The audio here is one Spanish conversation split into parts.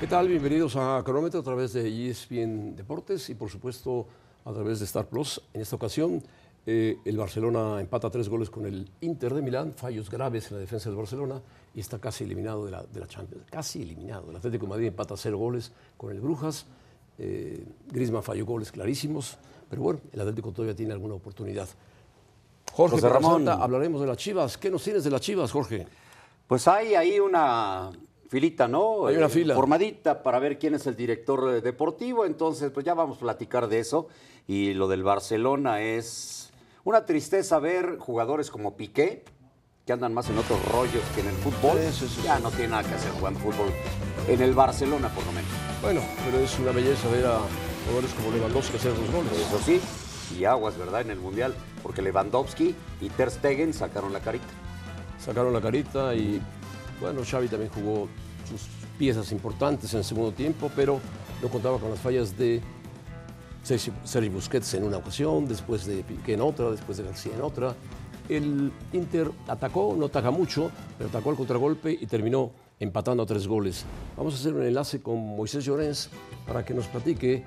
¿Qué tal? Bienvenidos a Cronómetro a través de ESPN Deportes y por supuesto a través de Star Plus. En esta ocasión eh, el Barcelona empata tres goles con el Inter de Milán, fallos graves en la defensa del Barcelona y está casi eliminado de la, de la Champions. Casi eliminado. El Atlético de Madrid empata cero goles con el Brujas. Eh, Griezmann falló goles clarísimos, pero bueno, el Atlético todavía tiene alguna oportunidad. Jorge José Ramón. Ramón, hablaremos de las Chivas. ¿Qué nos tienes de las Chivas, Jorge? Pues hay ahí una filita, ¿no? Hay una Eh, fila. Formadita para ver quién es el director eh, deportivo. Entonces, pues ya vamos a platicar de eso. Y lo del Barcelona es una tristeza ver jugadores como Piqué, que andan más en otros rollos que en el fútbol. Sí, sí, ya no tiene nada que hacer jugando fútbol. En el Barcelona, por lo menos. Bueno, pero es una belleza ver a jugadores como Lewandowski hacer dos goles. Eso sí, y aguas, ¿verdad? En el Mundial. Porque Lewandowski y Ter Stegen sacaron la carita. Sacaron la carita y bueno, Xavi también jugó sus piezas importantes en el segundo tiempo, pero no contaba con las fallas de Sergi Busquets en una ocasión, después de Piqué en otra, después de García en otra. El Inter atacó, no ataca mucho, pero atacó al contragolpe y terminó empatando a tres goles. Vamos a hacer un enlace con Moisés Llorens para que nos platique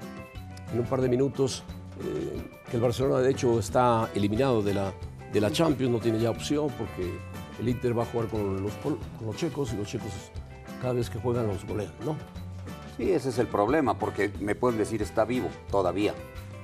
en un par de minutos eh, que el Barcelona de hecho está eliminado de la, de la Champions, no tiene ya opción porque el Inter va a jugar con los, con los checos y los checos cada vez que juegan los golean, ¿no? Sí, ese es el problema, porque me pueden decir está vivo todavía.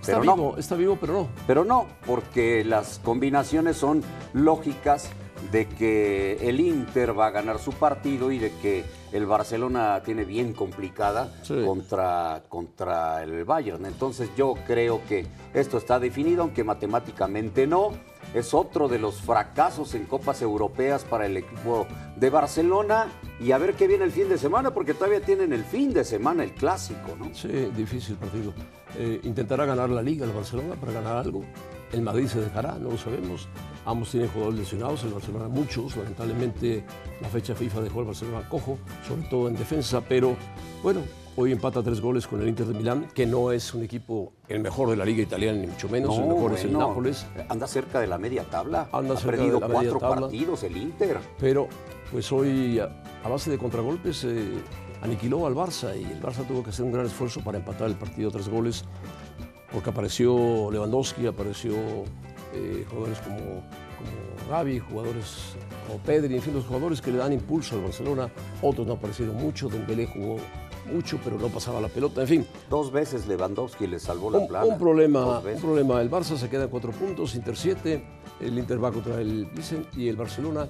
Está Pero vivo, no, está vivo, pero no. pero no, porque las combinaciones son lógicas de que el Inter va a ganar su partido y de que el Barcelona tiene bien complicada Sí. contra, contra el Bayern. Entonces yo creo que esto está definido, aunque matemáticamente no. Es otro de los fracasos en copas europeas para el equipo de Barcelona. Y a ver qué viene el fin de semana, porque todavía tienen el fin de semana el clásico, ¿no? Sí, difícil partido. Eh, intentará ganar la Liga el Barcelona para ganar algo. El Madrid se dejará, no lo sabemos. Ambos tienen jugadores lesionados, el Barcelona muchos. Lamentablemente la fecha FIFA dejó al Barcelona cojo, sobre todo en defensa, pero bueno, hoy empata tres goles con el Inter de Milán, que no es un equipo el mejor de la Liga italiana, ni mucho menos, el mejor es el Nápoles. Anda cerca de la media tabla. Anda ha cerca perdido de la media cuatro tabla. partidos el Inter. Pero pues hoy a, a base de contragolpes eh, aniquiló al Barça y el Barça tuvo que hacer un gran esfuerzo para empatar el partido tres goles porque apareció Lewandowski, apareció eh, jugadores como, como Gavi, jugadores como Pedri, en fin, los jugadores que le dan impulso al Barcelona. Otros no aparecieron mucho, Dembélé jugó mucho, pero no pasaba la pelota, en fin. Dos veces Lewandowski le salvó la Un, plana. un problema, un problema. El Barça se queda en cuatro puntos, Inter siete, el Inter va contra el Vicen y el Barcelona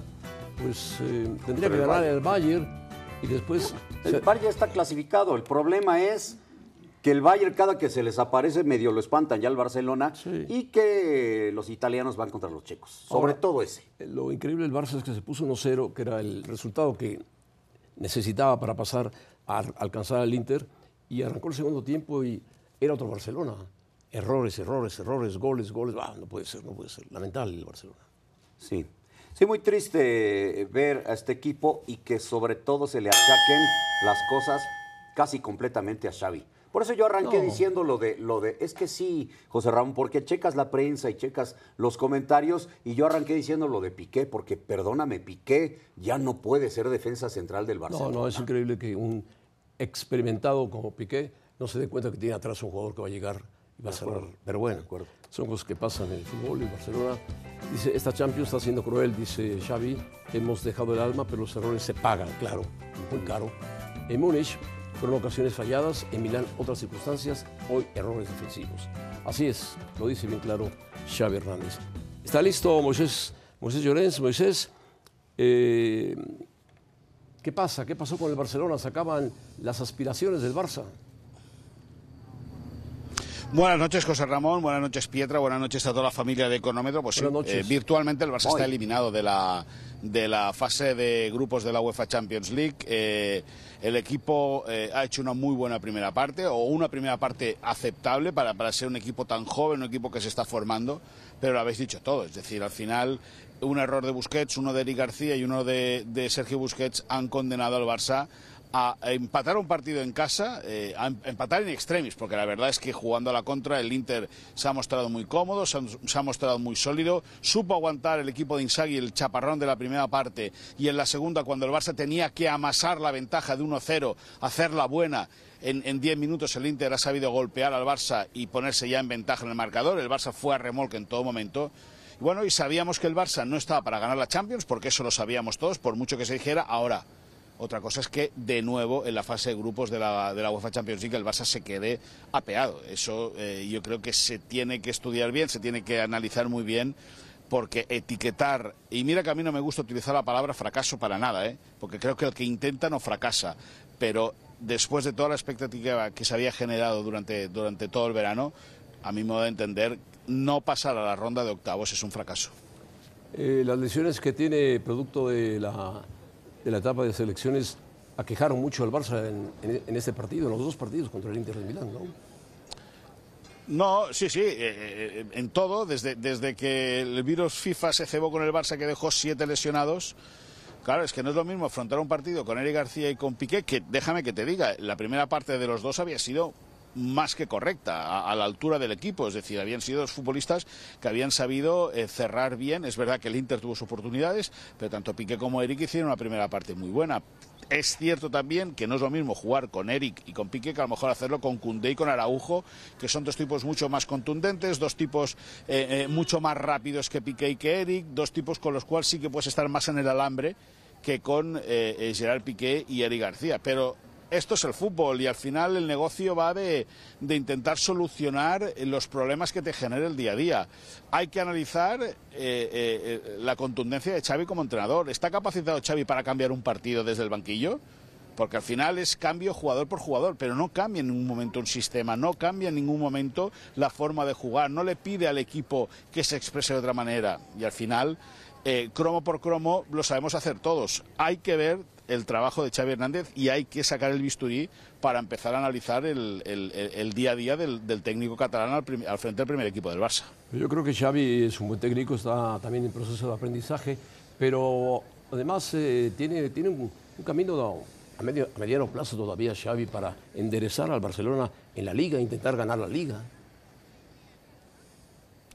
pues eh, tendría que Contra el ganar Bayern. el Bayern y después... El se- Bayern ya está clasificado. El problema es que el Bayern cada que se les aparece medio lo espantan ya el Barcelona Sí. y que los italianos van contra los checos. Sobre Ahora- todo ese. Lo increíble del Barça es que se puso 1-0, que era el resultado que necesitaba para pasar a alcanzar al Inter, y arrancó el segundo tiempo y era otro Barcelona. Errores, errores, errores, goles, goles. Ah, no puede ser, no puede ser. Lamentable el Barcelona. Sí. Sí, muy triste eh, ver a este equipo y que sobre todo se le achaquen las cosas casi completamente a Xavi. Por eso yo arranqué No. diciendo lo de, lo de, es que sí, José Ramón, porque checas la prensa y checas los comentarios y yo arranqué diciendo lo de Piqué, porque perdóname, Piqué ya no puede ser defensa central del No, Barcelona. no, es increíble que un experimentado como Piqué no se dé cuenta que tiene atrás un jugador que va a llegar y va a cerrar. Pero bueno, son cosas que pasan en el fútbol y Barcelona. Dice, esta Champions está siendo cruel, dice Xavi, hemos dejado el alma, pero los errores se pagan, claro, muy caro. En Múnich fueron ocasiones falladas, en Milán otras circunstancias, hoy errores defensivos. Así es, lo dice bien claro Xavi Hernández. ¿Está listo Moisés, Moisés Llorens? Moisés, eh, ¿Qué pasa? ¿Qué pasó con el Barcelona? ¿Se acaban las aspiraciones del Barça? Buenas noches, José Ramón. Buenas noches, Pietra. Buenas noches a toda la familia de Económetro. Pues sí, eh, virtualmente el Barça Hoy. está eliminado de la, de la fase de grupos de la UEFA Champions League. Eh, el equipo eh, ha hecho una muy buena primera parte, o una primera parte aceptable para, para ser un equipo tan joven, un equipo que se está formando, pero lo habéis dicho todo. Es decir, al final, un error de Busquets, uno de Eric García y uno de, de Sergio Busquets han condenado al Barça a empatar un partido en casa, eh, a em-, empatar en extremis, porque la verdad es que jugando a la contra el Inter se ha mostrado muy cómodo, se ha, mostrado muy sólido, supo aguantar el equipo de Inzaghi el chaparrón de la primera parte y en la segunda cuando el Barça tenía que amasar la ventaja de 1-0, hacerla buena. En 10 minutos el Inter ha sabido golpear al Barça y ponerse ya en ventaja en el marcador. El Barça fue a remolque en todo momento. Bueno, y sabíamos que el Barça no estaba para ganar la Champions, porque eso lo sabíamos todos, por mucho que se dijera. Ahora, otra cosa es que, de nuevo, en la fase de grupos de la, de la UEFA Champions League, el Barça se quede apeado. Eso eh, yo creo que se tiene que estudiar bien, se tiene que analizar muy bien, porque etiquetar, y mira que a mí no me gusta utilizar la palabra fracaso para nada, ¿eh? porque creo que el que intenta no fracasa, pero después de toda la expectativa que se había generado durante, durante todo el verano, a mi modo de entender, no pasar a la ronda de octavos es un fracaso. Eh, las lesiones que tiene producto de la de la etapa de selecciones aquejaron mucho al Barça en, este partido, en los dos partidos contra el Inter de Milán, ¿no? No, sí, sí, eh, eh, en todo, desde, desde que el virus FIFA se cebó con el Barça que dejó siete lesionados. Claro, es que no es lo mismo afrontar un partido con Eric García y con Piqué, que déjame que te diga, la primera parte de los dos había sido más que correcta, a, la altura del equipo. Es decir, habían sido los futbolistas que habían sabido eh, cerrar bien. Es verdad que el Inter tuvo sus oportunidades, pero tanto Piqué como Eric hicieron una primera parte muy buena. Es cierto también que no es lo mismo jugar con Eric y con Piqué que a lo mejor hacerlo con Cundé y con Araujo, que son dos tipos mucho más contundentes, dos tipos eh, eh, mucho más rápidos que Piqué y que Eric, dos tipos con los cuales sí que puedes estar más en el alambre que con Gerard Piqué y Eric García. Pero esto es el fútbol y al final el negocio va de, intentar solucionar los problemas que te genera el día a día. Hay que analizar eh, eh, la contundencia de Xavi como entrenador. ¿Está capacitado Xavi para cambiar un partido desde el banquillo? Porque al final es cambio jugador por jugador, pero no cambia en ningún momento un sistema, no cambia en ningún momento la forma de jugar, no le pide al equipo que se exprese de otra manera. Y al final, eh, cromo por cromo, lo sabemos hacer todos. Hay que ver el trabajo de Xavi Hernández y hay que sacar el bisturí para empezar a analizar el, día a día del, técnico catalán al, frente del primer equipo del Barça. Yo creo que Xavi es un buen técnico, está también en proceso de aprendizaje, pero además eh, tiene, tiene un, camino a, medio, mediano plazo todavía Xavi para enderezar al Barcelona en la liga, intentar ganar la liga.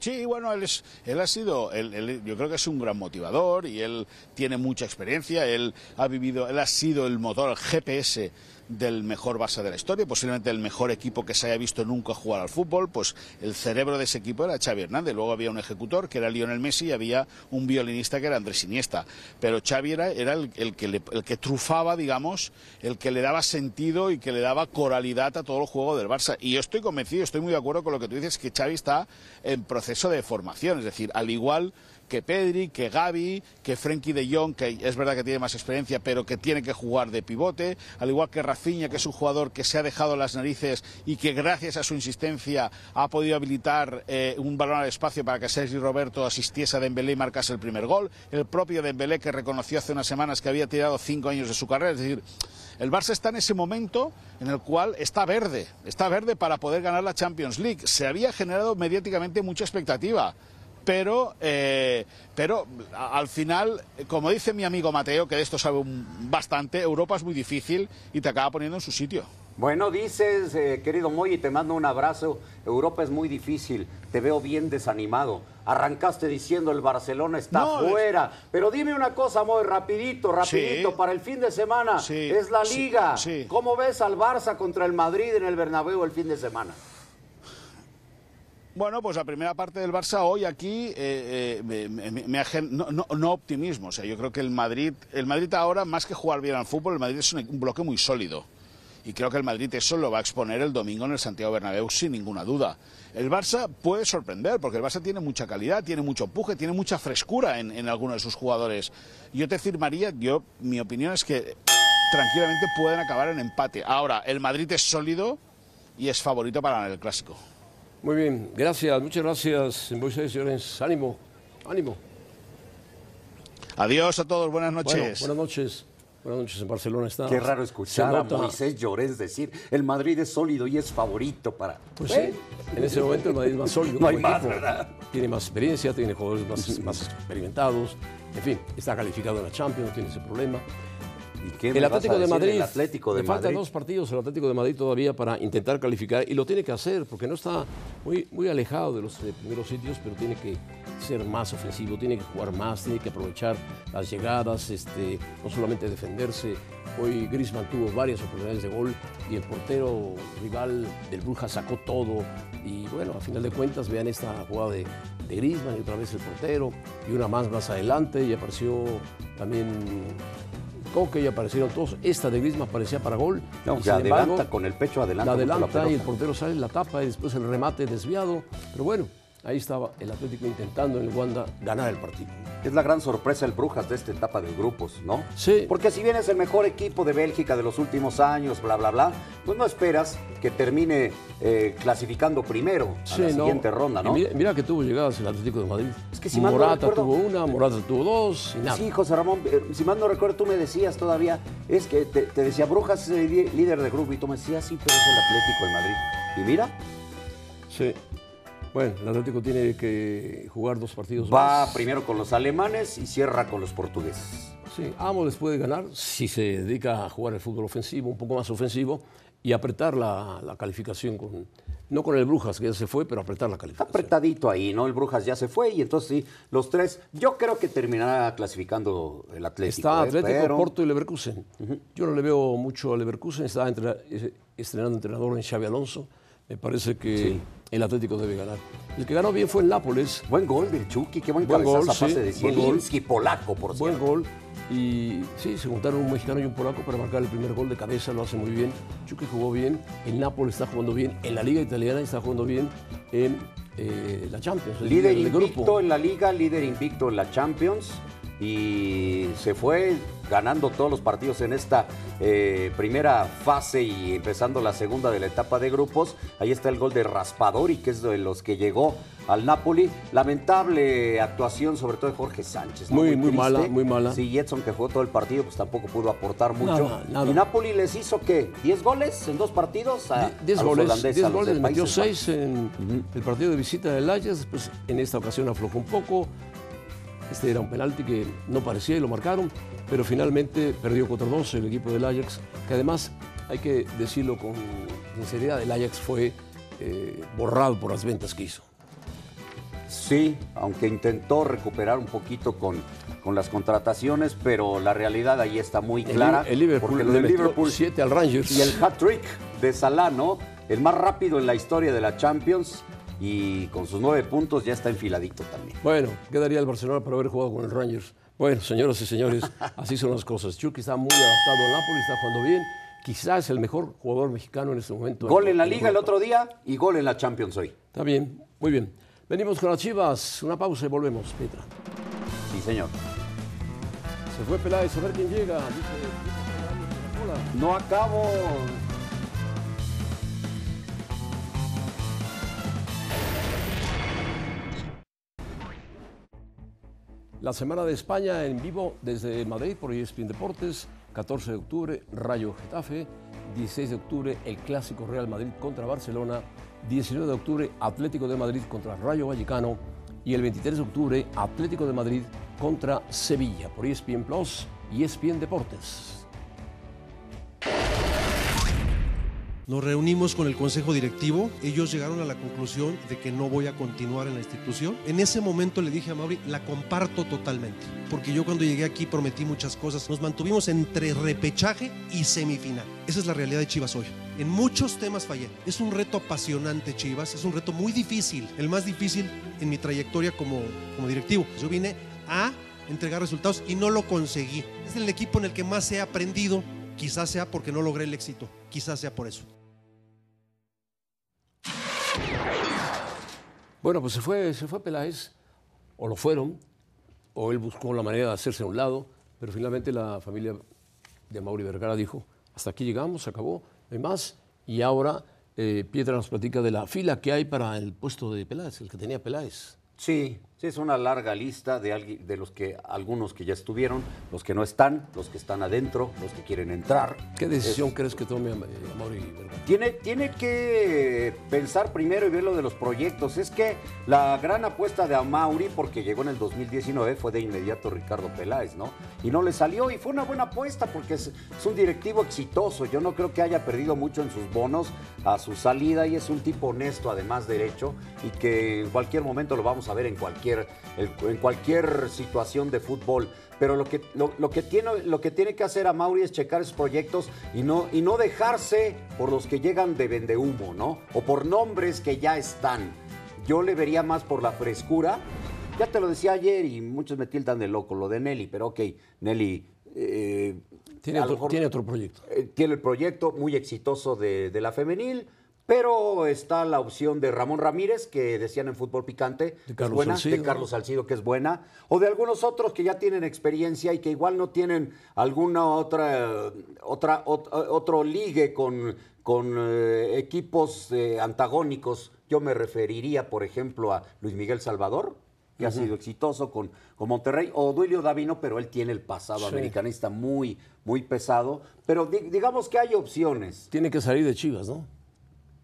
Sí, bueno, él, es, él ha sido, yo creo que es un gran motivador y él tiene mucha experiencia, él ha vivido, él ha sido el motor, el GPS del mejor Barça de la historia, posiblemente el mejor equipo que se haya visto nunca jugar al fútbol, pues el cerebro de ese equipo era Xavi Hernández, luego había un ejecutor que era Lionel Messi y había un violinista que era Andrés Iniesta, pero Xavi era, el, que el que trufaba, digamos, el que le daba sentido y que le daba coralidad a todo el juego del Barça. Y yo estoy convencido, estoy muy de acuerdo con lo que tú dices, que Xavi está en proceso de formación, es decir, al igual que Pedri, que Gaby, que Frenkie de Jong, que es verdad que tiene más experiencia, pero que tiene que jugar de pivote, al igual que Rafinha, que es un jugador que se ha dejado las narices y que gracias a su insistencia ha podido habilitar eh, un balón al espacio para que Sergi Roberto asistiese a Dembélé y marcase el primer gol, el propio Dembélé que reconoció hace unas semanas que había tirado cinco años de su carrera, es decir, el Barça está en ese momento en el cual está verde, está verde para poder ganar la Champions League. Se había generado mediáticamente mucha expectativa pero, eh, pero al final, como dice mi amigo Mateo, que de esto sabe bastante, Europa es muy difícil y te acaba poniendo en su sitio. Bueno, dices, eh, querido Moy, y te mando un abrazo. Europa es muy difícil, te veo bien desanimado. Arrancaste diciendo el Barcelona está fuera. Pero dime una cosa, Moy, rapidito, rapidito, para el fin de semana. es la liga. ¿Cómo ves al Barça contra el Madrid en el Bernabéu el fin de semana? Bueno, pues la primera parte del Barça hoy aquí eh, eh, me, no, optimismo. O sea, yo creo que el Madrid, el Madrid ahora, más que jugar bien al fútbol, el Madrid es un, bloque muy sólido. Y creo que el Madrid eso lo va a exponer el domingo en el Santiago Bernabéu sin ninguna duda. El Barça puede sorprender porque el Barça tiene mucha calidad, tiene mucho empuje, tiene mucha frescura en, algunos de sus jugadores. Yo te firmaría, yo mi opinión es que tranquilamente pueden acabar en empate. Ahora, el Madrid es sólido y es favorito para el clásico. Muy bien, gracias, muchas gracias, Moisés Llorens. Ánimo, ánimo. Adiós a todos, buenas noches. buenas noches. Buenas noches en Barcelona está. Qué raro escuchar a Moisés Llorens decir el Madrid es sólido y es favorito para. Pues sí, en ese momento el Madrid es más sólido. no hay más, ¿verdad? Tiene más experiencia, tiene jugadores más, más experimentados. En fin, está calificado en la Champions, no tiene ese problema. ¿Y qué el Atlético de Madrid. del Atlético de le faltan Madrid? dos partidos al Atlético de Madrid todavía para intentar calificar y lo tiene que hacer porque no está muy, muy alejado de los primeros sitios, pero tiene que ser más ofensivo, tiene que jugar más, tiene que aprovechar las llegadas, este, no solamente defenderse. Hoy Griezmann tuvo varias oportunidades de gol y el portero rival del Brujas sacó todo. Y bueno, a final de cuentas, vean esta jugada de, de Griezmann y otra vez el portero y una más más adelante y apareció también Coque y aparecieron todos. Esta de Griezmann parecía para gol. No, y sin adelanta embargo, con el pecho, adelanta. la adelanta y el portero sale, la tapa y después el remate desviado. Pero bueno, ahí estaba el Atlético intentando en el Wanda ganar el partido. Es la gran sorpresa el Brujas de esta etapa de grupos, ¿no? Sí. Porque si bien es el mejor equipo de Bélgica de los últimos años, bla, bla, bla, pues no esperas que termine eh, clasificando primero a Sí, la no. siguiente ronda, ¿no? Mira, mira que tuvo llegadas el Atlético de Madrid. Es que si mal no Morata recuerdo- tuvo una, Morata tuvo dos y nada. Sí, José Ramón, eh, si mal no recuerdo, tú me decías todavía, es que te, te decía, Brujas es el li- líder de grupo, y tú me decías, sí, pero es el Atlético de Madrid. Y mira, Sí. Bueno, el Atlético tiene que jugar dos partidos va más. primero con los alemanes y cierra con los portugueses. Sí, Amo les puede ganar si se dedica a jugar el fútbol ofensivo, un poco más ofensivo, y apretar la, la calificación con, no con el Brujas, que ya se fue, pero apretar la Está calificación. apretadito ahí, ¿no? El Brujas ya se fue y entonces sí, los tres, yo creo que terminará clasificando el Atlético. Está ¿eh? Atlético, Pero- Porto y Leverkusen. Yo no le veo mucho a Leverkusen, está entre- eh, estrenando entrenador en Xavi Alonso. Me parece que Sí. el Atlético debe ganar. El que ganó bien fue el Nápoles, Buen gol del Chucky, qué buen, Buen gol, sí, de buen. Zielinski, polaco, por buen cierto. gol. Y sí, se juntaron un mexicano y un polaco para marcar el primer gol de cabeza, lo hace muy bien. Chucky jugó bien, el Nápoles está jugando bien, en la Liga Italiana está jugando bien, en eh, la Champions. Líder invicto en la liga, líder invicto en la Champions y se fue ganando todos los partidos en esta eh, primera fase y empezando la segunda de la etapa de grupos. Ahí está el gol de Raspadori, que es de los que llegó al Napoli. Lamentable actuación, sobre todo de Jorge Sánchez. ¿no? Muy, muy mala, muy mala. Sí, Edson que jugó todo el partido, pues tampoco pudo aportar mucho. Nada, nada. Y Napoli les hizo, ¿qué? ¿10 goles en dos partidos? A, 10 a los goles, holandeses, 10 a los goles, metió Países Bajos. 6 en el partido de visita del Ajax, después en esta ocasión aflojó un poco. Este era un penalti que no parecía y lo marcaron, pero finalmente perdió 4-2 el equipo del Ajax, que además, hay que decirlo con sinceridad, el Ajax fue eh, borrado por las ventas que hizo. Sí, aunque intentó recuperar un poquito con, con las contrataciones, pero la realidad ahí está muy clara. el Liverpool porque lo del Liverpool 7 al Rangers. y el hat-trick de Salah, ¿no? El más rápido en la historia de la Champions y con sus nueve puntos ya está enfiladito también. Bueno, quedaría el Barcelona por haber jugado con el Rangers. Bueno, señoras y señores, así son las cosas. Chucky está muy adaptado al Napoli, está jugando bien. Quizás es el mejor jugador mexicano en este momento. Gol en la liga el otro día y gol en la Champions hoy. Está bien, muy bien. Venimos con las chivas. Una pausa y volvemos, Petra. Sí, señor. Se fue Peláez, a ver quién llega. Dice, dice. No acabo. La Semana de España en vivo desde Madrid por ESPN Deportes. 14 de octubre, Rayo Getafe. 16 de octubre, el Clásico Real Madrid contra Barcelona. 19 de octubre, Atlético de Madrid contra Rayo Vallecano. Y el 23 de octubre, Atlético de Madrid contra Sevilla por ESPN Plus y ESPN Deportes. Nos reunimos con el consejo directivo, ellos llegaron a la conclusión de que no voy a continuar en la institución. En ese momento le dije a Mauri, la comparto totalmente, porque yo cuando llegué aquí prometí muchas cosas. Nos mantuvimos entre repechaje y semifinal. Esa es la realidad de Chivas hoy. En muchos temas fallé. Es un reto apasionante Chivas, es un reto muy difícil, el más difícil en mi trayectoria como, como directivo. Yo vine a entregar resultados y no lo conseguí. Es el equipo en el que más he aprendido, quizás sea porque no logré el éxito, quizás sea por eso. Bueno, pues se fue, se fue Peláez, o lo fueron, o él buscó la manera de hacerse a un lado, pero finalmente la familia de Mauri Vergara dijo, hasta aquí llegamos, se acabó, no hay más, y ahora eh, nos platica de la fila que hay para el puesto de Peláez, el que tenía Peláez. Sí, Sí, es una larga lista de, de los que algunos que ya estuvieron, los que no están, los que están adentro, los que quieren entrar. ¿Qué decisión crees que tome Am- eh, Amaury Vergara? Tiene, tiene que pensar primero y ver lo de los proyectos. Es que la gran apuesta de Amauri, porque llegó en el 2019, fue de inmediato Ricardo Peláez, ¿no? Y no le salió y fue una buena apuesta porque es, es un directivo exitoso. Yo no creo que haya perdido mucho en sus bonos a su salida y es un tipo honesto, además derecho, y que en cualquier momento lo vamos a ver en cualquier, en cualquier situación de fútbol. Pero lo que, lo, lo que tiene, lo que tiene que hacer a Mauri es checar esos proyectos y no, y no dejarse por los que llegan de vendehumo, ¿no? O por nombres que ya están. Yo le vería más por la frescura. Ya te lo decía ayer y muchos me tildan de loco lo de Nelly, pero ok, Nelly. eh, Tiene otro, mejor- tiene otro proyecto. eh, tiene el proyecto muy exitoso de, de la femenil, pero está la opción de Ramón Ramírez, que decían en Fútbol Picante, es Carlos buena, Salcido. de Carlos Salcido, que es buena, o de algunos otros que ya tienen experiencia y que igual no tienen alguna otra, otra ot- otro ligue con, con eh, equipos eh, antagónicos. Yo me referiría, por ejemplo, a Luis Miguel Salvador, que ha sido exitoso con, con Monterrey, o Duilio Davino, pero él tiene el pasado Sí. americanista muy, muy pesado. Pero di- digamos que hay opciones. Tiene que salir de Chivas, ¿no?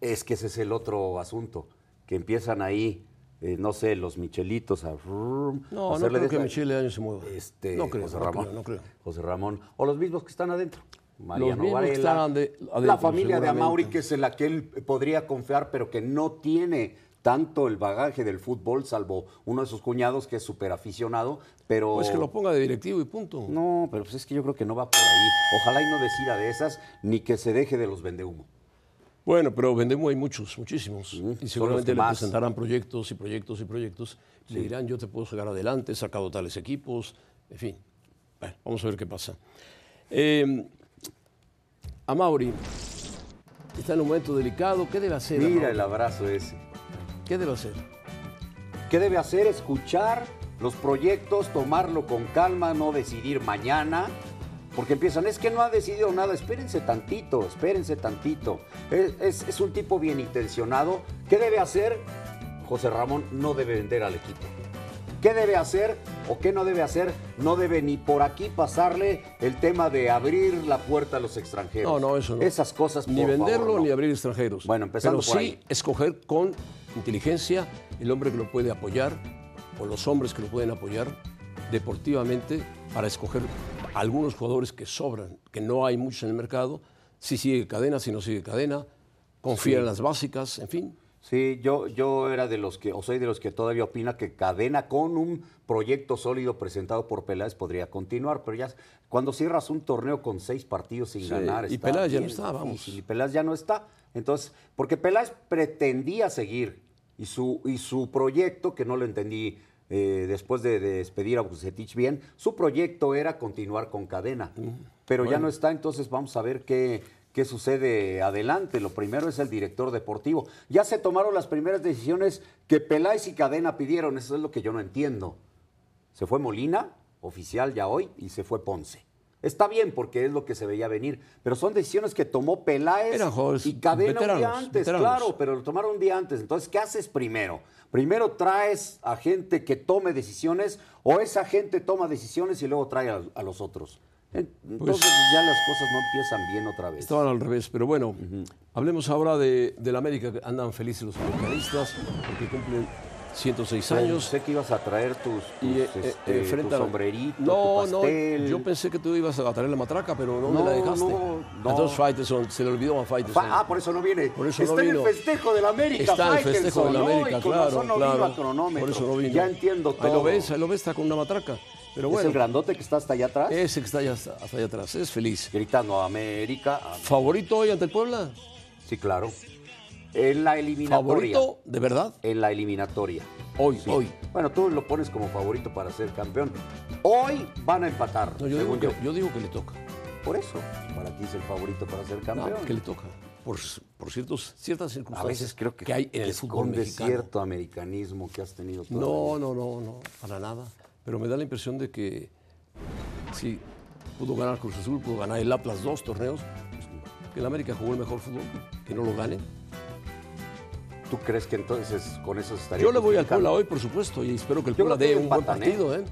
Es que ese es el otro asunto, que empiezan ahí, eh, no sé, los michelitos a... No, no hacerle creo que Michele Año se mueva. Este, no creo, José no Ramón. creo, no creo. José Ramón. O los mismos que están adentro. Mariano que Varela, están ade- adentro, la familia de. Amauri, que es en la que él podría confiar, pero que no tiene tanto el bagaje del fútbol, salvo uno de sus cuñados que es súper aficionado, pero... Pues que lo ponga de directivo y punto. No, pero pues es que yo creo que no va por ahí. Ojalá y no decida de esas, ni que se deje de los vendehumo. Bueno, pero vendemos hay muchos, muchísimos. Y seguramente le más. presentarán proyectos y proyectos y proyectos. Le dirán, yo te puedo sacar adelante, he sacado tales equipos, en fin. Bueno, vamos a ver qué pasa. Eh, a Mauri, está en un momento delicado. ¿Qué debe hacer? Mira el abrazo ese. ¿Qué debe hacer? ¿Qué debe hacer? Escuchar los proyectos, tomarlo con calma, no decidir mañana. Porque empiezan, es que no ha decidido nada, espérense tantito, espérense tantito. Es, es- es un tipo bien intencionado. ¿Qué debe hacer? José Ramón no debe vender al equipo. ¿Qué debe hacer o qué no debe hacer? No debe ni por aquí pasarle el tema de abrir la puerta a los extranjeros. No, no, eso no. Esas cosas, Ni por favor, venderlo no. ni abrir extranjeros. Bueno, empezando Pero por sí ahí. escoger con inteligencia el hombre que lo puede apoyar o los hombres que lo pueden apoyar deportivamente para escoger algunos jugadores que sobran, que no hay muchos en el mercado, si sigue cadena, si no sigue cadena, confía en las básicas, en fin. Sí, yo, yo era de los que, o soy de los que todavía opina que Cadena con un proyecto sólido presentado por Peláez podría continuar, pero ya cuando cierras un torneo con seis partidos sin Sí, ganar, y está Peláez ya no bien está, vamos. difícil, Y Peláez ya no está. Entonces, porque Peláez pretendía seguir y su, y su proyecto, que no lo entendí eh, después de, de despedir a Bucetich bien, su proyecto era continuar con Cadena, pero ya no está, entonces vamos a ver qué, qué sucede adelante. Lo primero es el director deportivo. Ya se tomaron las primeras decisiones que Peláez y Cadena pidieron, eso es lo que yo no entiendo. Se fue Molina, oficial ya hoy, y se fue Ponce. Está bien porque es lo que se veía venir, pero son decisiones que tomó Peláez y Cadena un día antes, veteranos. claro, pero lo tomaron un día antes. Entonces, ¿qué haces primero? Primero traes a gente que tome decisiones o esa gente toma decisiones y luego trae a, a los otros. En- Entonces ya las cosas no empiezan bien otra vez. Estaban al revés, pero bueno, hablemos ahora de, del América, que andan felices los americanistas, porque cumplen 106 años. Sé que ibas a traer tus, tus, Y eh, este, eh, tu sombrerito, no, tu pastel. No, yo pensé que tú ibas a traer la matraca, pero ¿dónde No, la dejaste? no, no. Entonces Faitelson, se le olvidó a Faitelson. Fa- ah, por eso no viene. Por eso Está no en vino. el festejo del América. Está en el festejo de la. América, claro, no claro. Por eso no vino. Ya entiendo todo. Ahí lo ves, ahí lo ves, está con una matraca. Pero ¿Es bueno, el grandote que está hasta allá atrás? ese que está allá, hasta allá atrás, es feliz. Gritando América. ¿Favorito hoy ante el Puebla? Sí, claro. En la eliminatoria. ¿Favorito de verdad? En la eliminatoria. Hoy, Sí. hoy. Bueno, tú lo pones como favorito para ser campeón. Hoy van a empatar, No, yo, digo que, yo. yo digo que le toca. Por eso, para ti es el favorito para ser No, campeón. que le toca. Por, por ciertos, ciertas a circunstancias veces creo que, hay en el que fútbol mexicano. cierto americanismo que has tenido No, no, no, no, para nada. Pero me da la impresión de que sí, pudo ganar Cruz Azul, pudo ganar el Atlas dos torneos, pues, que el América jugó el mejor fútbol, que no lo gane. ¿Tú crees que entonces con eso estaría Yo le voy al? Puebla hoy, por supuesto, y espero que el Puebla dé un buen ¿eh? partido. ¿eh?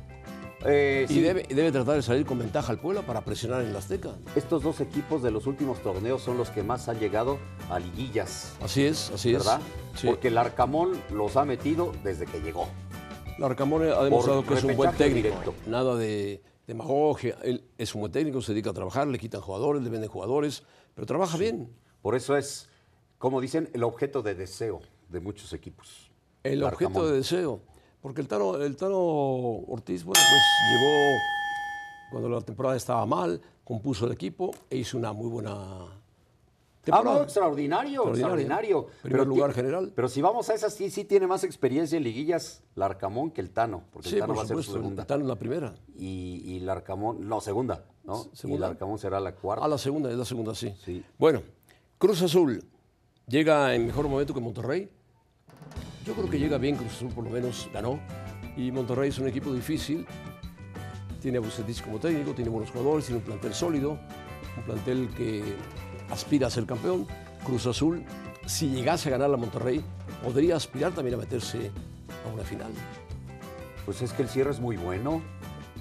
Eh, Y sí, debe, debe tratar de salir con ventaja al Puebla para presionar en la Azteca. Estos dos equipos de los últimos torneos son los que más han llegado a liguillas, Así es, así ¿verdad? es. Sí. Porque el Arcamón los ha metido desde que llegó. Arcamón ha demostrado que es un buen técnico. directo. Nada de demagogia. Él es un buen técnico, se dedica a trabajar, le quitan jugadores, le venden jugadores, pero trabaja bien. Por eso es, como dicen, el objeto de deseo de muchos equipos. El objeto de deseo. Porque el Tano, el Tano Ortiz, bueno, pues llegó cuando la temporada estaba mal, compuso el equipo e hizo una muy buena temporada. no, extraordinario, Extraordinario. extraordinario. Primer lugar general. Pero si vamos a esa, sí, sí tiene más experiencia en liguillas Larcamón que el Tano, porque Sí, el Tano por va a ser su segunda. el Tano en la primera. Y, y Larcamón, no, segunda, ¿no? Y ¿Segunda? Larcamón será la cuarta. Ah, la segunda, es la segunda, sí. Sí. Bueno, Cruz Azul llega en mejor momento que Monterrey. Yo creo que llega bien Cruz Azul, por lo menos ganó. Y Monterrey es un equipo difícil. Tiene a Bucetich como técnico, tiene buenos jugadores, tiene un plantel sólido, un plantel que aspira a ser campeón. Cruz Azul, si llegase a ganar la Monterrey, podría aspirar también a meterse a una final. Pues es que el cierre es muy bueno.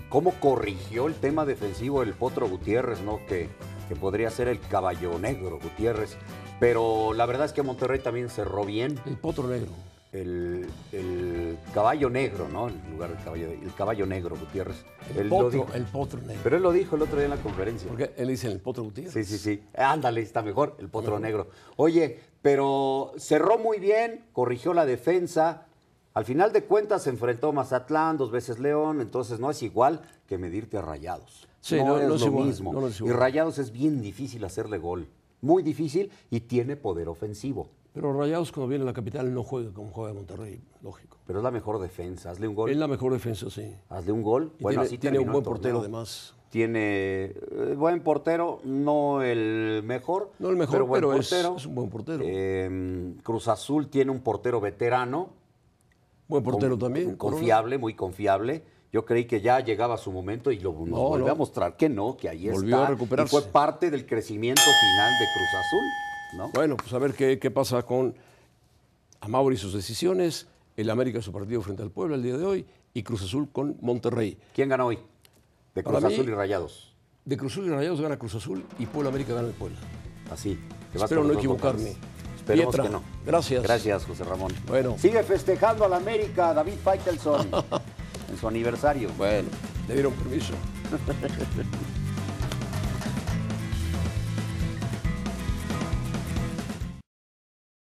¿Cómo corrigió el tema defensivo el Potro Gutiérrez, no? Que, que podría ser el caballo negro Gutiérrez. Pero la verdad es que Monterrey también cerró bien. El potro negro. El, el caballo negro, ¿no? En lugar del caballo, el caballo negro Gutiérrez. El Él lo potro, dijo. el potro negro. Pero él lo dijo el otro día en la conferencia. Porque él dice el potro Gutiérrez. Sí, sí, sí. Ándale, está mejor, el potro negro. Oye, pero cerró muy bien, corrigió la defensa. Al final de cuentas se enfrentó Mazatlán, dos veces León, entonces no es igual que medirte a Rayados. Sí, no, no- es no es lo igual, mismo. no, no es y. Rayados es bien difícil hacerle gol. Muy difícil y tiene poder ofensivo. Pero Rayados cuando viene a la capital no juega como juega Monterrey, lógico. Pero es la mejor defensa. Hazle un gol. Es la mejor defensa, sí. Hazle un gol. Y bueno, tiene, así tiene un buen portero además. Tiene eh, buen portero, no el mejor. No el mejor, pero, buen pero portero. es un buen portero. Eh, Cruz Azul tiene un portero veterano. Buen portero con- también. Corona. Confiable, muy confiable. Yo creí que ya llegaba su momento y lo, nos No, volvió no. a mostrar que no, que ahí Volvió está. a recuperarse. Y fue parte del crecimiento final de Cruz Azul, ¿no? Bueno, pues a ver qué, qué pasa con Amauri y sus decisiones, el América su partido frente al Puebla el día de hoy y Cruz Azul con Monterrey. ¿Quién ganó hoy? De Para Cruz mí- Azul y Rayados. De Cruz Azul y Rayados gana Cruz Azul y Puebla América gana el Puebla. Así. te vas Espero no equivocarme. Esperemos Pietra, que no. gracias. Gracias, José Ramón. Bueno. Sigue festejando al América David Faitelson en su aniversario. Bueno, le dieron permiso.